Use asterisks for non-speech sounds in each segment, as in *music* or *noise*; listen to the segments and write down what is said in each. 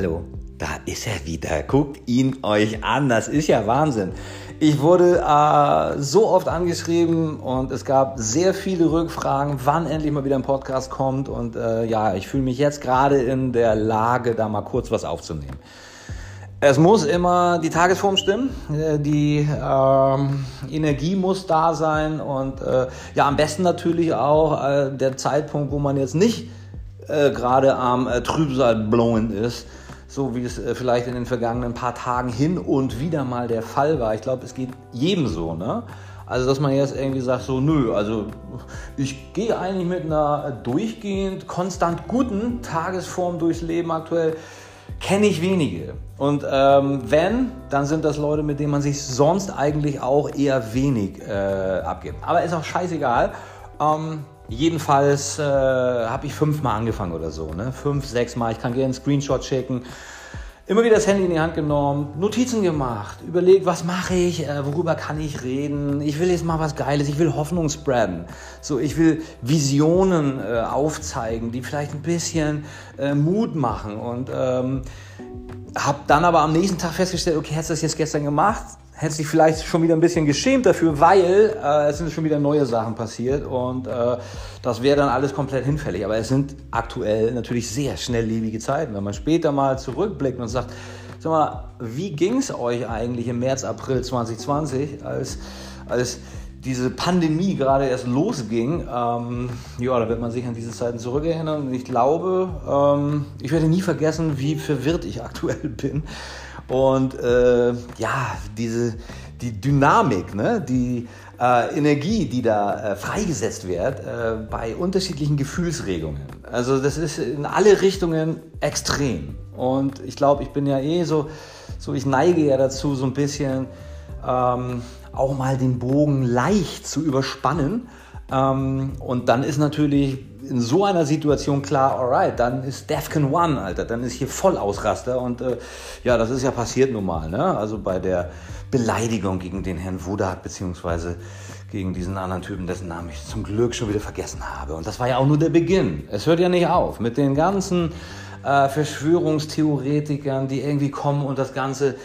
hallo, da ist er wieder. Guckt ihn euch an, das ist ja Wahnsinn. Ich wurde äh, so oft angeschrieben und es gab sehr viele Rückfragen, wann endlich mal wieder ein Podcast kommt. Und äh, ja, ich fühle mich jetzt gerade in der Lage, da mal kurz was aufzunehmen. Es muss immer die Tagesform stimmen, äh, die ähm, Energie muss da sein und äh, ja, am besten natürlich auch äh, der Zeitpunkt, wo man jetzt nicht äh, gerade am äh, Trübsal blowen ist, so wie es äh, vielleicht in den vergangenen paar Tagen hin und wieder mal der Fall war. Ich glaube, es geht jedem so, ne? Also, dass man jetzt irgendwie sagt, so, nö, also ich gehe eigentlich mit einer durchgehend, konstant guten Tagesform durchs Leben aktuell kenne ich wenige. Und ähm, wenn, dann sind das Leute, mit denen man sich sonst eigentlich auch eher wenig äh, abgibt. Aber ist auch scheißegal. Ähm, jedenfalls äh, habe ich fünfmal angefangen oder so. Ne? Fünf, sechs Mal. Ich kann gerne einen Screenshot schicken immer wieder das Handy in die Hand genommen, Notizen gemacht, überlegt, was mache ich, äh, worüber kann ich reden. Ich will jetzt mal was Geiles, ich will Hoffnung spreaden. So, ich will Visionen äh, aufzeigen, die vielleicht ein bisschen äh, Mut machen und ähm, habe dann aber am nächsten Tag festgestellt, okay, hättest du das jetzt gestern gemacht? Hätte sich vielleicht schon wieder ein bisschen geschämt dafür, weil äh, es sind schon wieder neue Sachen passiert und äh, das wäre dann alles komplett hinfällig. Aber es sind aktuell natürlich sehr schnelllebige Zeiten. Wenn man später mal zurückblickt und sagt, sag mal, wie ging es euch eigentlich im März, April 2020, als, als diese Pandemie gerade erst losging, ähm, ja, da wird man sich an diese Zeiten zurückerinnern. Und ich glaube, ähm, ich werde nie vergessen, wie verwirrt ich aktuell bin. Und äh, ja, diese, die Dynamik, ne? die äh, Energie, die da äh, freigesetzt wird äh, bei unterschiedlichen Gefühlsregungen. Also das ist in alle Richtungen extrem. Und ich glaube, ich bin ja eh so, so ich neige ja dazu, so ein bisschen ähm, auch mal den Bogen leicht zu überspannen. Ähm, und dann ist natürlich in so einer Situation klar, alright, dann ist Defcon One, Alter, dann ist hier Vollausraster und äh, ja, das ist ja passiert nun mal, ne? Also bei der Beleidigung gegen den Herrn Wudak, beziehungsweise gegen diesen anderen Typen, dessen Namen ich zum Glück schon wieder vergessen habe. Und das war ja auch nur der Beginn. Es hört ja nicht auf mit den ganzen äh, Verschwörungstheoretikern, die irgendwie kommen und das Ganze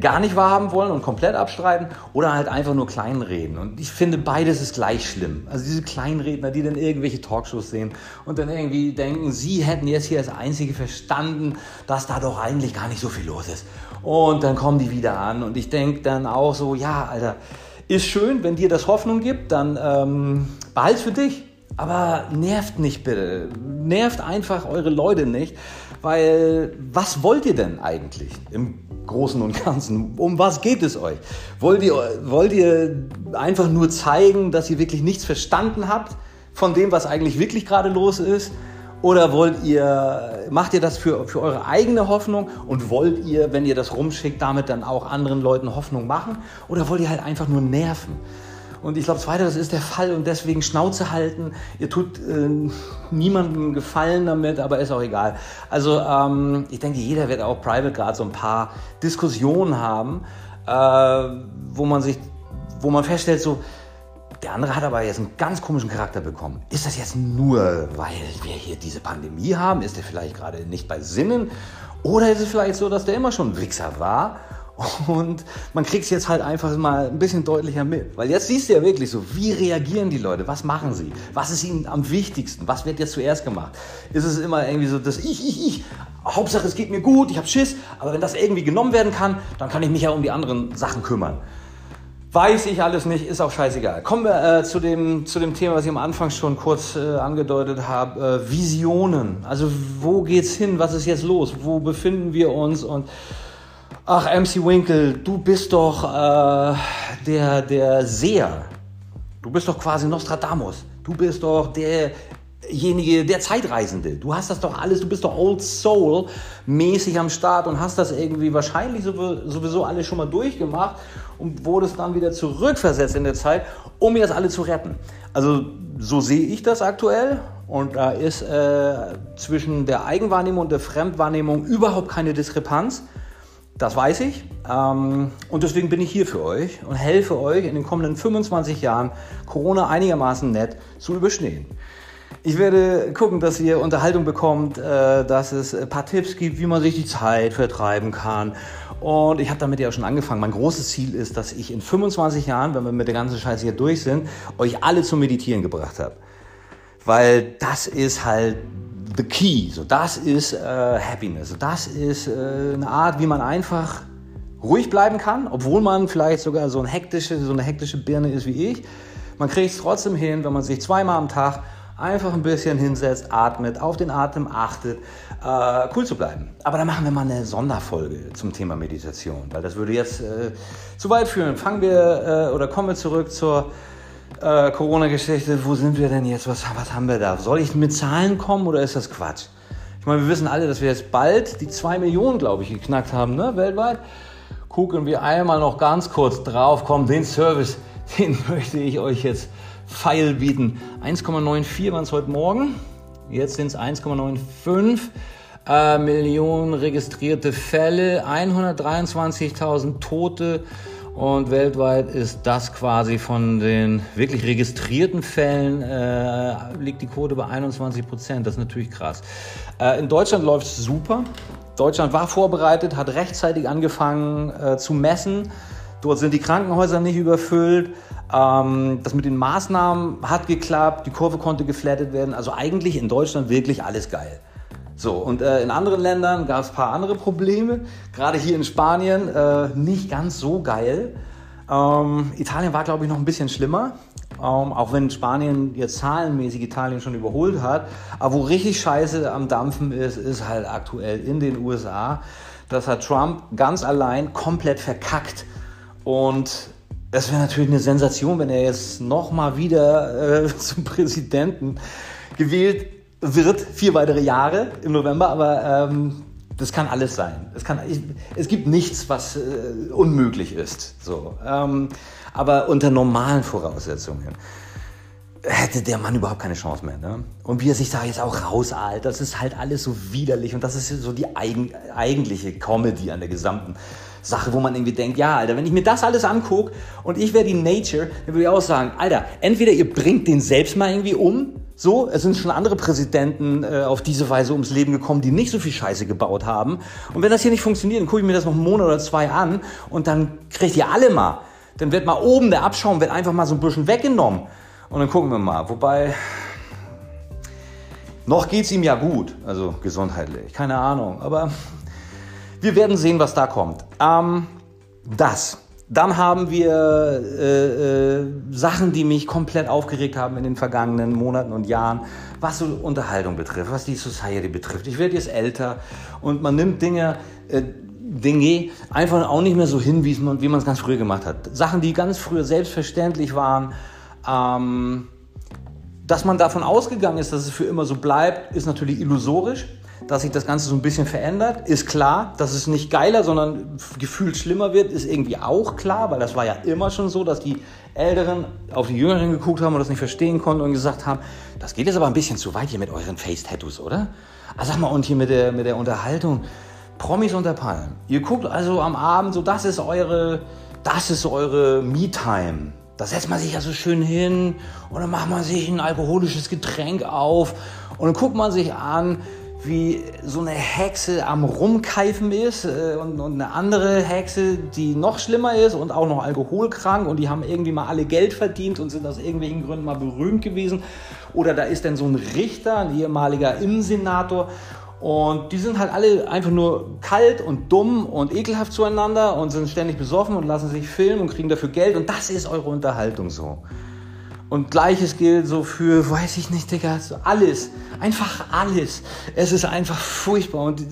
gar nicht wahrhaben wollen und komplett abstreiten oder halt einfach nur kleinreden. Und ich finde, beides ist gleich schlimm. Also diese Kleinredner, die dann irgendwelche Talkshows sehen und dann irgendwie denken, sie hätten jetzt hier als Einzige verstanden, dass da doch eigentlich gar nicht so viel los ist. Und dann kommen die wieder an und ich denke dann auch so, ja, Alter, ist schön, wenn dir das Hoffnung gibt, dann ähm, behalt für dich. Aber nervt nicht bitte. Nervt einfach eure Leute nicht, weil was wollt ihr denn eigentlich im Großen und Ganzen? Um was geht es euch? Wollt ihr, wollt ihr einfach nur zeigen, dass ihr wirklich nichts verstanden habt von dem, was eigentlich wirklich gerade los ist? Oder wollt ihr, macht ihr das für, für eure eigene Hoffnung und wollt ihr, wenn ihr das rumschickt, damit dann auch anderen Leuten Hoffnung machen? Oder wollt ihr halt einfach nur nerven? Und ich glaube, zweiteres ist der Fall und deswegen Schnauze halten. Ihr tut äh, niemandem Gefallen damit, aber ist auch egal. Also ähm, ich denke, jeder wird auch private gerade so ein paar Diskussionen haben, äh, wo man sich, wo man feststellt, so, der andere hat aber jetzt einen ganz komischen Charakter bekommen. Ist das jetzt nur, weil wir hier diese Pandemie haben? Ist der vielleicht gerade nicht bei Sinnen? Oder ist es vielleicht so, dass der immer schon ein Wichser war und man kriegt es jetzt halt einfach mal ein bisschen deutlicher mit. Weil jetzt siehst du ja wirklich so, wie reagieren die Leute? Was machen sie? Was ist ihnen am wichtigsten? Was wird jetzt zuerst gemacht? Ist es immer irgendwie so, dass ich, ich, ich, Hauptsache es geht mir gut, ich habe Schiss, aber wenn das irgendwie genommen werden kann, dann kann ich mich ja um die anderen Sachen kümmern. Weiß ich alles nicht, ist auch scheißegal. Kommen wir äh, zu, dem, zu dem Thema, was ich am Anfang schon kurz äh, angedeutet habe. Äh, Visionen. Also wo geht's hin? Was ist jetzt los? Wo befinden wir uns? Und Ach, MC Winkle, du bist doch äh, der, der Seher. Du bist doch quasi Nostradamus. Du bist doch derjenige, der Zeitreisende. Du hast das doch alles, du bist doch Old Soul mäßig am Start und hast das irgendwie wahrscheinlich sowieso alles schon mal durchgemacht und wurdest dann wieder zurückversetzt in der Zeit, um jetzt alle zu retten. Also so sehe ich das aktuell und da ist äh, zwischen der Eigenwahrnehmung und der Fremdwahrnehmung überhaupt keine Diskrepanz. Das weiß ich. Ähm, und deswegen bin ich hier für euch und helfe euch in den kommenden 25 Jahren Corona einigermaßen nett zu überstehen. Ich werde gucken, dass ihr Unterhaltung bekommt, äh, dass es ein paar Tipps gibt, wie man sich die Zeit vertreiben kann. Und ich habe damit ja schon angefangen. Mein großes Ziel ist, dass ich in 25 Jahren, wenn wir mit der ganzen Scheiße hier durch sind, euch alle zum Meditieren gebracht habe. Weil das ist halt the key. So, das ist äh, Happiness. Das ist äh, eine Art, wie man einfach ruhig bleiben kann, obwohl man vielleicht sogar so, ein hektische, so eine hektische Birne ist wie ich. Man kriegt es trotzdem hin, wenn man sich zweimal am Tag einfach ein bisschen hinsetzt, atmet, auf den Atem achtet, äh, cool zu bleiben. Aber dann machen wir mal eine Sonderfolge zum Thema Meditation, weil das würde jetzt äh, zu weit führen. Fangen wir äh, oder kommen wir zurück zur äh, Corona-Geschichte. Wo sind wir denn jetzt? Was, was haben wir da? Soll ich mit Zahlen kommen oder ist das Quatsch? Ich meine, wir wissen alle, dass wir jetzt bald die 2 Millionen, glaube ich, geknackt haben, ne, weltweit. Gucken wir einmal noch ganz kurz drauf. Komm, den Service, *laughs* den möchte ich euch jetzt feil bieten. 1,94 waren es heute Morgen. Jetzt sind es 1,95 äh, Millionen registrierte Fälle, 123.000 Tote. Und weltweit ist das quasi von den wirklich registrierten Fällen, äh, liegt die Quote bei 21 Prozent. Das ist natürlich krass. Äh, in Deutschland läuft es super. Deutschland war vorbereitet, hat rechtzeitig angefangen äh, zu messen. Dort sind die Krankenhäuser nicht überfüllt. Ähm, das mit den Maßnahmen hat geklappt, die Kurve konnte geflattet werden. Also eigentlich in Deutschland wirklich alles geil. So, und äh, in anderen Ländern gab es ein paar andere Probleme. Gerade hier in Spanien äh, nicht ganz so geil. Ähm, Italien war, glaube ich, noch ein bisschen schlimmer. Ähm, auch wenn Spanien jetzt zahlenmäßig Italien schon überholt hat. Aber wo richtig scheiße am Dampfen ist, ist halt aktuell in den USA. Das hat Trump ganz allein komplett verkackt. Und es wäre natürlich eine Sensation, wenn er jetzt nochmal wieder äh, *laughs* zum Präsidenten gewählt wird, vier weitere Jahre im November, aber ähm, das kann alles sein. Es, kann, ich, es gibt nichts, was äh, unmöglich ist. So. Ähm, aber unter normalen Voraussetzungen hätte der Mann überhaupt keine Chance mehr. Ne? Und wie er sich da jetzt auch rausahlt, das ist halt alles so widerlich und das ist so die eigen, eigentliche Comedy an der gesamten Sache, wo man irgendwie denkt, ja, Alter, wenn ich mir das alles angucke und ich wäre die Nature, dann würde ich auch sagen, Alter, entweder ihr bringt den selbst mal irgendwie um, so, es sind schon andere Präsidenten äh, auf diese Weise ums Leben gekommen, die nicht so viel Scheiße gebaut haben. Und wenn das hier nicht funktioniert, dann gucke ich mir das noch einen Monat oder zwei an und dann kriegt ihr alle mal. Dann wird mal oben der Abschaum wird einfach mal so ein bisschen weggenommen. Und dann gucken wir mal. Wobei, noch geht es ihm ja gut, also gesundheitlich, keine Ahnung. Aber wir werden sehen, was da kommt. Ähm, das. Dann haben wir äh, äh, Sachen, die mich komplett aufgeregt haben in den vergangenen Monaten und Jahren, was so Unterhaltung betrifft, was die Society betrifft. Ich werde jetzt älter und man nimmt Dinge, äh, Dinge einfach auch nicht mehr so hin, wie man es ganz früher gemacht hat. Sachen, die ganz früher selbstverständlich waren. Ähm, dass man davon ausgegangen ist, dass es für immer so bleibt, ist natürlich illusorisch dass sich das Ganze so ein bisschen verändert, ist klar. Dass es nicht geiler, sondern gefühlt schlimmer wird, ist irgendwie auch klar, weil das war ja immer schon so, dass die Älteren auf die Jüngeren geguckt haben und das nicht verstehen konnten und gesagt haben, das geht jetzt aber ein bisschen zu weit hier mit euren Face-Tattoos, oder? Also sag mal, und hier mit der, mit der Unterhaltung, Promis unter Palmen. Ihr guckt also am Abend so, das ist eure, das ist eure Me-Time. Da setzt man sich ja so schön hin und dann macht man sich ein alkoholisches Getränk auf und dann guckt man sich an, wie so eine Hexe am Rumkeifen ist äh, und, und, eine andere Hexe, die noch schlimmer ist und auch noch alkoholkrank und die haben irgendwie mal alle Geld verdient und sind aus irgendwelchen Gründen mal berühmt gewesen. Oder da ist dann so ein Richter, ein ehemaliger Innensenator und die sind halt alle einfach nur kalt und dumm und ekelhaft zueinander und sind ständig besoffen und lassen sich filmen und kriegen dafür Geld und das ist eure Unterhaltung so. Und gleiches gilt so für, weiß ich nicht, Digga, alles. Einfach alles. Es ist einfach furchtbar. Und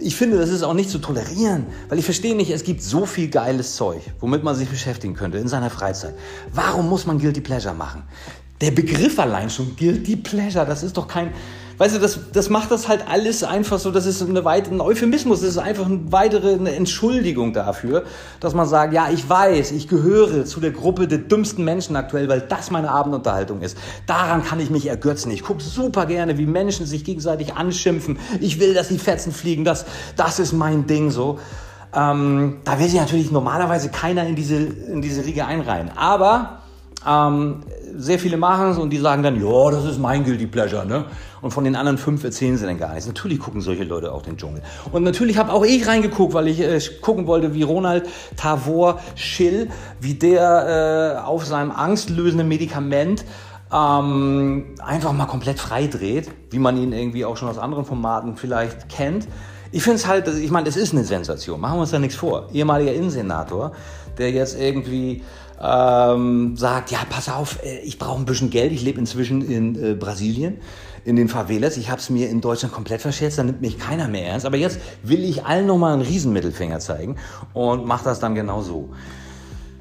ich finde, das ist auch nicht zu tolerieren. Weil ich verstehe nicht, es gibt so viel geiles Zeug, womit man sich beschäftigen könnte in seiner Freizeit. Warum muss man Guilty Pleasure machen? Der Begriff allein schon, Guilty Pleasure, das ist doch kein, weißt du, das, das macht das halt alles einfach so, das ist eine weite, ein Euphemismus, das ist einfach eine weitere eine Entschuldigung dafür, dass man sagt, ja, ich weiß, ich gehöre zu der Gruppe der dümmsten Menschen aktuell, weil das meine Abendunterhaltung ist. Daran kann ich mich ergötzen. Ich gucke super gerne, wie Menschen sich gegenseitig anschimpfen. Ich will, dass die Fetzen fliegen, das, das ist mein Ding so. Ähm, da will sich natürlich normalerweise keiner in diese, in diese Riege einreihen. Aber ähm, sehr viele machen es und die sagen dann, ja, das ist mein Guilty Pleasure, ne? Und von den anderen fünf erzählen sie dann gar nichts. Natürlich gucken solche Leute auch den Dschungel. Und natürlich habe auch ich reingeguckt, weil ich äh, gucken wollte, wie Ronald Tavor Schill, wie der äh, auf seinem angstlösenden Medikament ähm, einfach mal komplett frei dreht, wie man ihn irgendwie auch schon aus anderen Formaten vielleicht kennt. Ich finde es halt, ich meine, es ist eine Sensation, machen wir uns da nichts vor. Ehemaliger Innensenator, der jetzt irgendwie ähm, sagt, ja, pass auf, äh, ich brauche ein bisschen Geld, ich lebe inzwischen in äh, Brasilien, in den Favelas, ich habe es mir in Deutschland komplett verschätzt, da nimmt mich keiner mehr ernst, aber jetzt will ich allen nochmal einen Riesenmittelfinger zeigen und mache das dann genau so.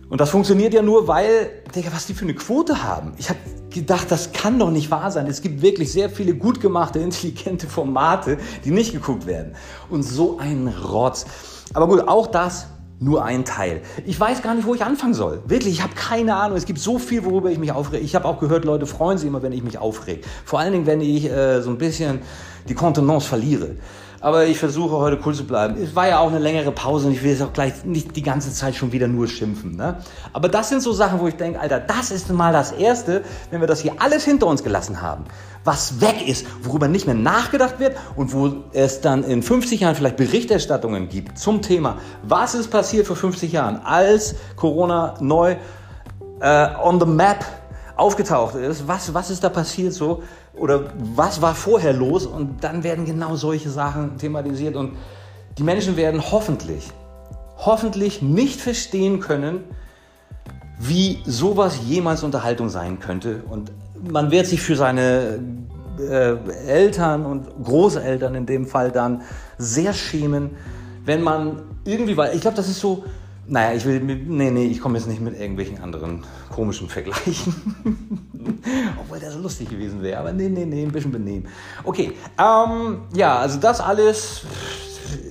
Und das funktioniert ja nur, weil, Digga, was die für eine Quote haben. Ich habe gedacht, das kann doch nicht wahr sein. Es gibt wirklich sehr viele gut gemachte, *laughs* intelligente Formate, die nicht geguckt werden. Und so ein Rotz. Aber gut, auch das nur ein Teil. Ich weiß gar nicht, wo ich anfangen soll. Wirklich, ich habe keine Ahnung. Es gibt so viel, worüber ich mich aufrege. Ich habe auch gehört, Leute freuen sich immer, wenn ich mich aufrege. Vor allen Dingen, wenn ich äh, so ein bisschen die Kontenance verliere. Aber ich versuche heute cool zu bleiben. Es war ja auch eine längere Pause und ich will jetzt auch gleich nicht die ganze Zeit schon wieder nur schimpfen. Ne? Aber das sind so Sachen, wo ich denke, Alter, das ist mal das Erste, wenn wir das hier alles hinter uns gelassen haben, was weg ist, worüber nicht mehr nachgedacht wird und wo es dann in 50 Jahren vielleicht Berichterstattungen gibt zum Thema, was ist passiert vor 50 Jahren, als Corona neu äh, on the map aufgetaucht ist, was, was ist da passiert so oder was war vorher los? Und dann werden genau solche Sachen thematisiert. Und die Menschen werden hoffentlich, hoffentlich nicht verstehen können, wie sowas jemals Unterhaltung sein könnte. Und man wird sich für seine äh, Eltern und Großeltern in dem Fall dann sehr schämen, wenn man irgendwie, weil ich glaube, das ist so, naja, ich will, nee, nee, ich komme jetzt nicht mit irgendwelchen anderen komischen Vergleichen. *laughs* Obwohl so lustig gewesen wäre, aber nee, nee, nee, ein bisschen benehmen. Okay, ähm, ja, also das alles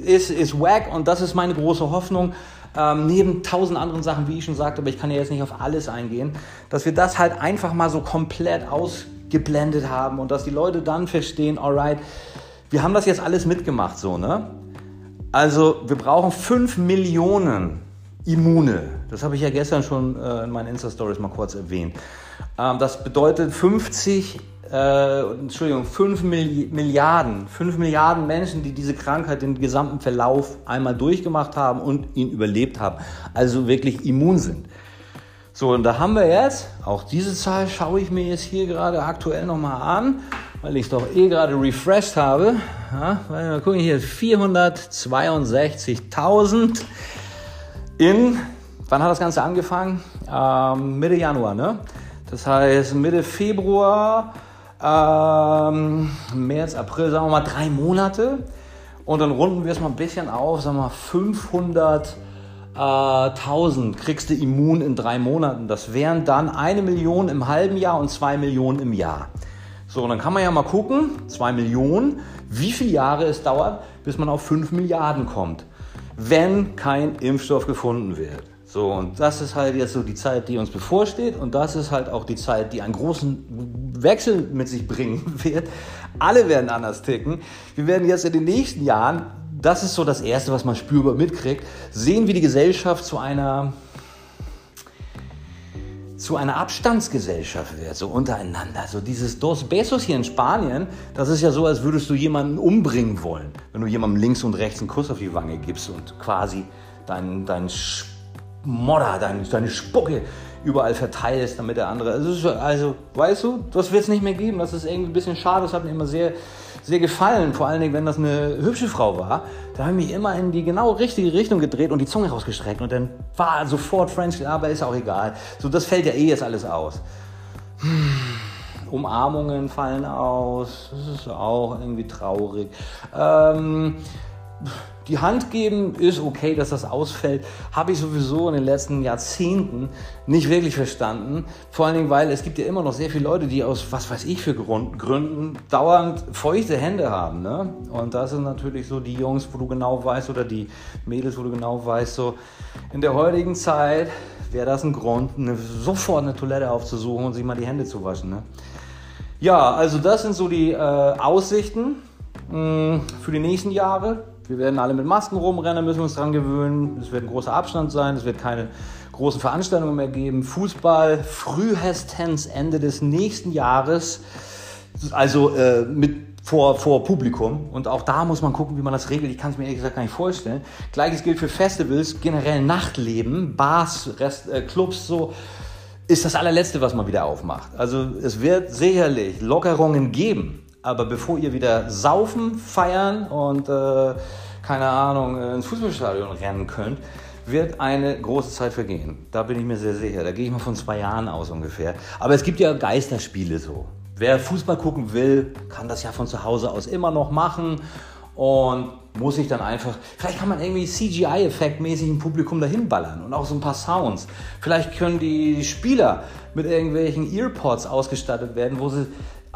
ist, ist wack und das ist meine große Hoffnung. Ähm, neben tausend anderen Sachen, wie ich schon sagte, aber ich kann ja jetzt nicht auf alles eingehen, dass wir das halt einfach mal so komplett ausgeblendet haben und dass die Leute dann verstehen, alright, wir haben das jetzt alles mitgemacht, so, ne? Also, wir brauchen 5 Millionen Immune. Das habe ich ja gestern schon äh, in meinen Insta-Stories mal kurz erwähnt. Ähm, das bedeutet 50, äh, Entschuldigung, 5 Milliarden, 5 Milliarden Menschen, die diese Krankheit, den gesamten Verlauf einmal durchgemacht haben und ihn überlebt haben. Also wirklich immun sind. So, und da haben wir jetzt, auch diese Zahl schaue ich mir jetzt hier gerade aktuell nochmal an, weil ich es doch eh gerade refreshed habe. Ja, mal gucken hier, 462.000 in, wann hat das Ganze angefangen? Ähm, Mitte Januar, ne? Das heißt Mitte Februar, ähm, März, April, sagen wir mal drei Monate. Und dann runden wir es mal ein bisschen auf, sagen wir mal 500 1000 kriegst du immun in drei Monaten. Das wären dann eine Million im halben Jahr und zwei Millionen im Jahr. So, und dann kann man ja mal gucken, zwei Millionen, wie viele Jahre es dauert, bis man auf fünf Milliarden kommt wenn kein Impfstoff gefunden wird. So, und das ist halt jetzt so die Zeit, die uns bevorsteht. Und das ist halt auch die Zeit, die einen großen Wechsel mit sich bringen *laughs* wird. Alle werden anders ticken. Wir werden jetzt in den nächsten Jahren, das ist so das Erste, was man spürbar mitkriegt, sehen, wie die Gesellschaft zu einer zu einer Abstandsgesellschaft wird, so untereinander. So dieses Dos Besos hier in Spanien, das ist ja so, als würdest du jemanden umbringen wollen, wenn du jemandem links und rechts einen Kuss auf die Wange gibst und quasi dein, dein Schmodder, dein, deine Spucke überall verteilst, damit der andere. Also, also weißt du, das wird es nicht mehr geben. Das ist irgendwie ein bisschen schade. Das hat mir immer sehr sehr gefallen, vor allen Dingen, wenn das eine hübsche Frau war. Da habe ich mich immer in die genau richtige Richtung gedreht und die Zunge rausgestreckt und dann war sofort French, aber ist auch egal. So, das fällt ja eh jetzt alles aus. Umarmungen fallen aus, das ist auch irgendwie traurig. Ähm, die Hand geben ist okay, dass das ausfällt, habe ich sowieso in den letzten Jahrzehnten nicht wirklich verstanden. Vor allen Dingen, weil es gibt ja immer noch sehr viele Leute, die aus was weiß ich für Gründen dauernd feuchte Hände haben. Ne? Und das sind natürlich so die Jungs, wo du genau weißt, oder die Mädels, wo du genau weißt, so in der heutigen Zeit wäre das ein Grund, eine, sofort eine Toilette aufzusuchen und sich mal die Hände zu waschen. Ne? Ja, also das sind so die äh, Aussichten mh, mm, für die nächsten Jahre. Wir werden alle mit Masken rumrennen, müssen uns dran gewöhnen. Es wird ein großer Abstand sein, es wird keine großen Veranstaltungen mehr geben. Fußball frühestens Ende des nächsten Jahres. Also äh, mit vor, vor Publikum. Und auch da muss man gucken, wie man das regelt. Ich kann es mir ehrlich gesagt gar nicht vorstellen. Gleiches gilt für Festivals, generell Nachtleben, Bars, Rest, äh, Clubs, so ist das allerletzte, was man wieder aufmacht. Also es wird sicherlich Lockerungen geben. Aber bevor ihr wieder saufen, feiern und äh, keine Ahnung ins Fußballstadion rennen könnt, wird eine große Zeit vergehen. Da bin ich mir sehr sicher. Da gehe ich mal von zwei Jahren aus ungefähr. Aber es gibt ja Geisterspiele so. Wer Fußball gucken will, kann das ja von zu Hause aus immer noch machen und muss sich dann einfach, vielleicht kann man irgendwie CGI-Effektmäßig ein Publikum dahin ballern und auch so ein paar Sounds. Vielleicht können die Spieler mit irgendwelchen Earpods ausgestattet werden, wo sie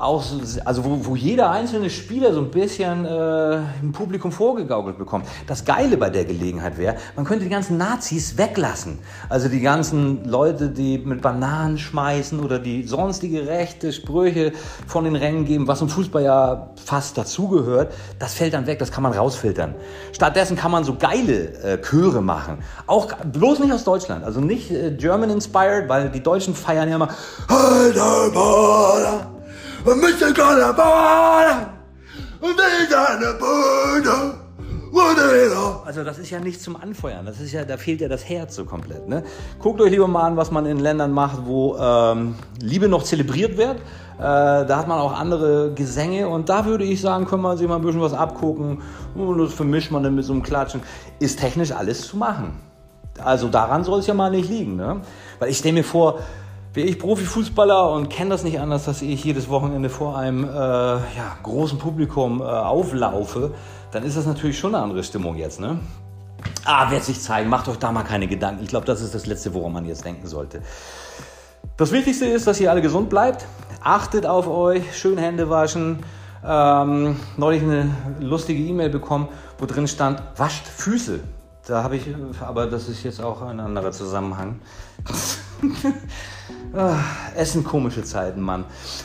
auch, also wo, wo jeder einzelne Spieler so ein bisschen äh, im Publikum vorgegaukelt bekommt. Das Geile bei der Gelegenheit wäre, man könnte die ganzen Nazis weglassen. Also die ganzen Leute, die mit Bananen schmeißen oder die sonstige rechte Sprüche von den Rängen geben, was im Fußball ja fast dazugehört, das fällt dann weg, das kann man rausfiltern. Stattdessen kann man so geile äh, Chöre machen. Auch bloß nicht aus Deutschland, also nicht äh, German inspired, weil die Deutschen feiern ja immer und Mr. Gonna und deine Bude. Also das ist ja nicht zum Anfeuern, das ist ja, da fehlt ja das Herz so komplett. Ne? Guckt euch lieber mal an, was man in Ländern macht, wo ähm, Liebe noch zelebriert wird. Äh, da hat man auch andere Gesänge und da würde ich sagen, können wir sich mal ein bisschen was abgucken und das vermischt man dann mit so einem Klatschen. Ist technisch alles zu machen. Also daran soll es ja mal nicht liegen. Ne? Weil ich stelle mir vor, Wäre ich Profifußballer und kenne das nicht anders, dass ich jedes Wochenende vor einem äh, ja, großen Publikum äh, auflaufe, dann ist das natürlich schon eine andere Stimmung jetzt. Ne? Ah, wird sich zeigen. Macht euch da mal keine Gedanken. Ich glaube, das ist das Letzte, woran man jetzt denken sollte. Das Wichtigste ist, dass ihr alle gesund bleibt. Achtet auf euch, schön Hände waschen. Ähm, neulich eine lustige E-Mail bekommen, wo drin stand, wascht Füße. Da habe ich, aber das ist jetzt auch ein anderer Zusammenhang. *laughs* Ah, es sind komische Zeiten, Mann.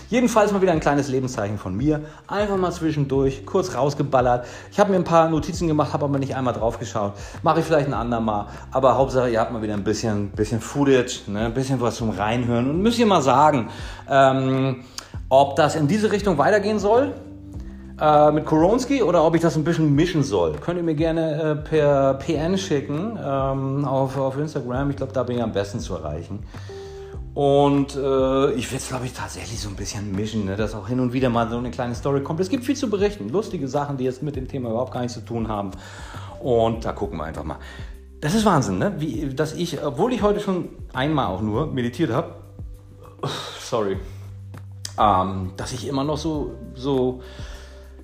Jedenfalls mal wieder ein kleines Lebenszeichen von mir. Einfach mal zwischendurch, kurz rausgeballert. Ich habe mir ein paar Notizen gemacht, habe aber nicht einmal drauf geschaut. Mache ich vielleicht ein andermal. Aber Hauptsache, ihr habt mal wieder ein bisschen, bisschen Footage, ne? ein bisschen was zum Reinhören. Und müsst ihr mal sagen, ähm, ob das in diese Richtung weitergehen soll äh, mit Koronski oder ob ich das ein bisschen mischen soll. Könnt ihr mir gerne äh, per PN schicken ähm, auf, auf Instagram. Ich glaube, da bin ich am besten zu erreichen. Und äh, ich werde es, glaube ich, tatsächlich so ein bisschen mischen, ne? dass auch hin und wieder mal so eine kleine Story kommt. Es gibt viel zu berichten, lustige Sachen, die jetzt mit dem Thema überhaupt gar nichts zu tun haben. Und da gucken wir einfach mal. Das ist Wahnsinn, ne? Wie, dass ich, obwohl ich heute schon einmal auch nur meditiert habe, sorry, ähm, dass ich immer noch so, so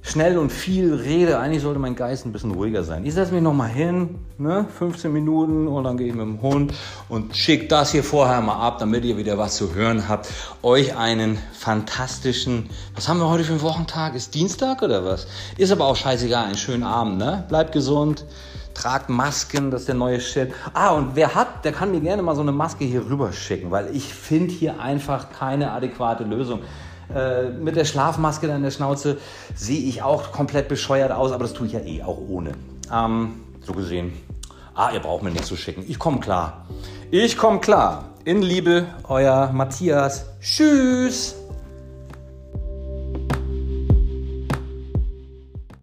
schnell und viel rede. Eigentlich sollte mein Geist ein bisschen ruhiger sein. Ich setze mich nochmal hin, ne, 15 Minuten und dann gehe ich mit dem Hund und schicke das hier vorher mal ab, damit ihr wieder was zu hören habt. Euch einen fantastischen, was haben wir heute für einen Wochentag? Ist Dienstag oder was? Ist aber auch scheißegal, einen schönen Abend, ne? Bleibt gesund. Tragt Masken, das ist der neue Shit. Ah, und wer hat, der kann mir gerne mal so eine Maske hier rüber schicken, weil ich finde hier einfach keine adäquate Lösung. Äh, mit der Schlafmaske in der Schnauze sehe ich auch komplett bescheuert aus, aber das tue ich ja eh auch ohne. Ähm, so gesehen, ah, ihr braucht mir nichts zu schicken. Ich komme klar. Ich komme klar. In Liebe, euer Matthias. Tschüss.